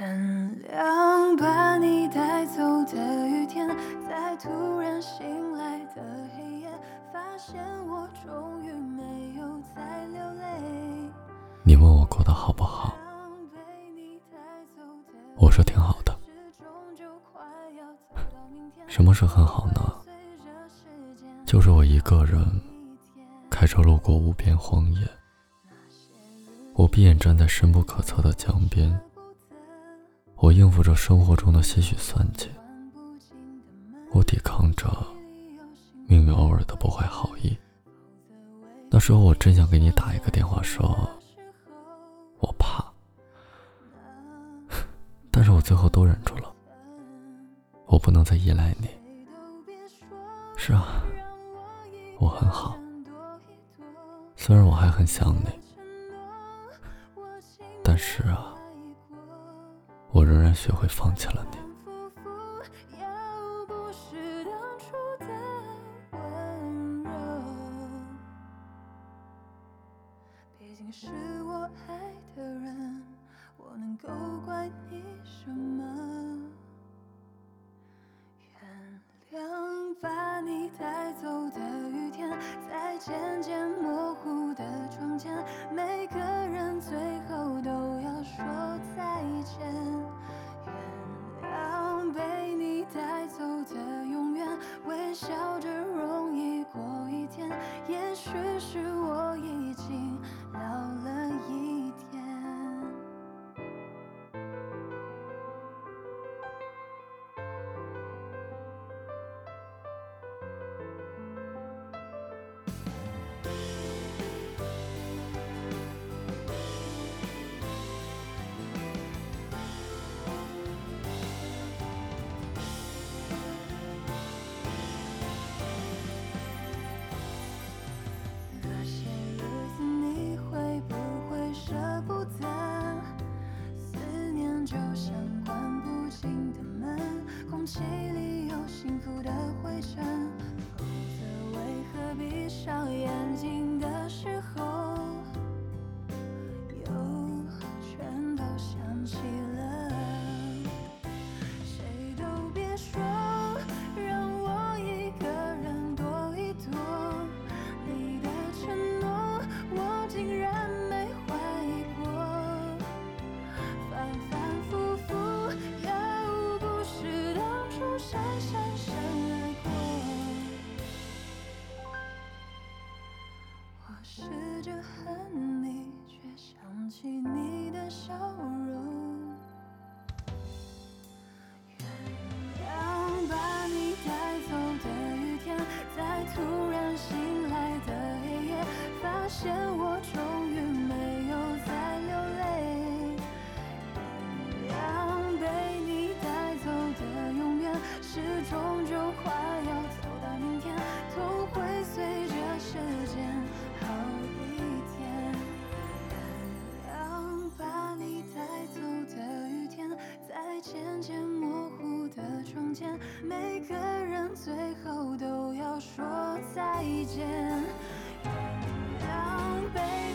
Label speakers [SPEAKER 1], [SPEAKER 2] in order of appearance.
[SPEAKER 1] 原谅把你带走的雨天，在突然醒来的黑夜，发现我终于没有再流泪。
[SPEAKER 2] 你问我过得好不好？我说挺好的。什么是很好呢？就是我一个人开车路过无边荒野，我闭眼站在深不可测的江边。我应付着生活中的些许算计，我抵抗着命运偶尔的不怀好意。那时候我真想给你打一个电话，说我怕，但是我最后都忍住了。我不能再依赖你。是啊，我很好，虽然我还很想你，但是啊。我仍然学会放弃了你。
[SPEAKER 1] 毕竟是我爱的人，我能够怪你什么？原谅把你带走的雨天，在渐渐却是幸福的灰尘，否则为何闭上眼睛的时候，试着恨每个人最后都要说再见。原谅被，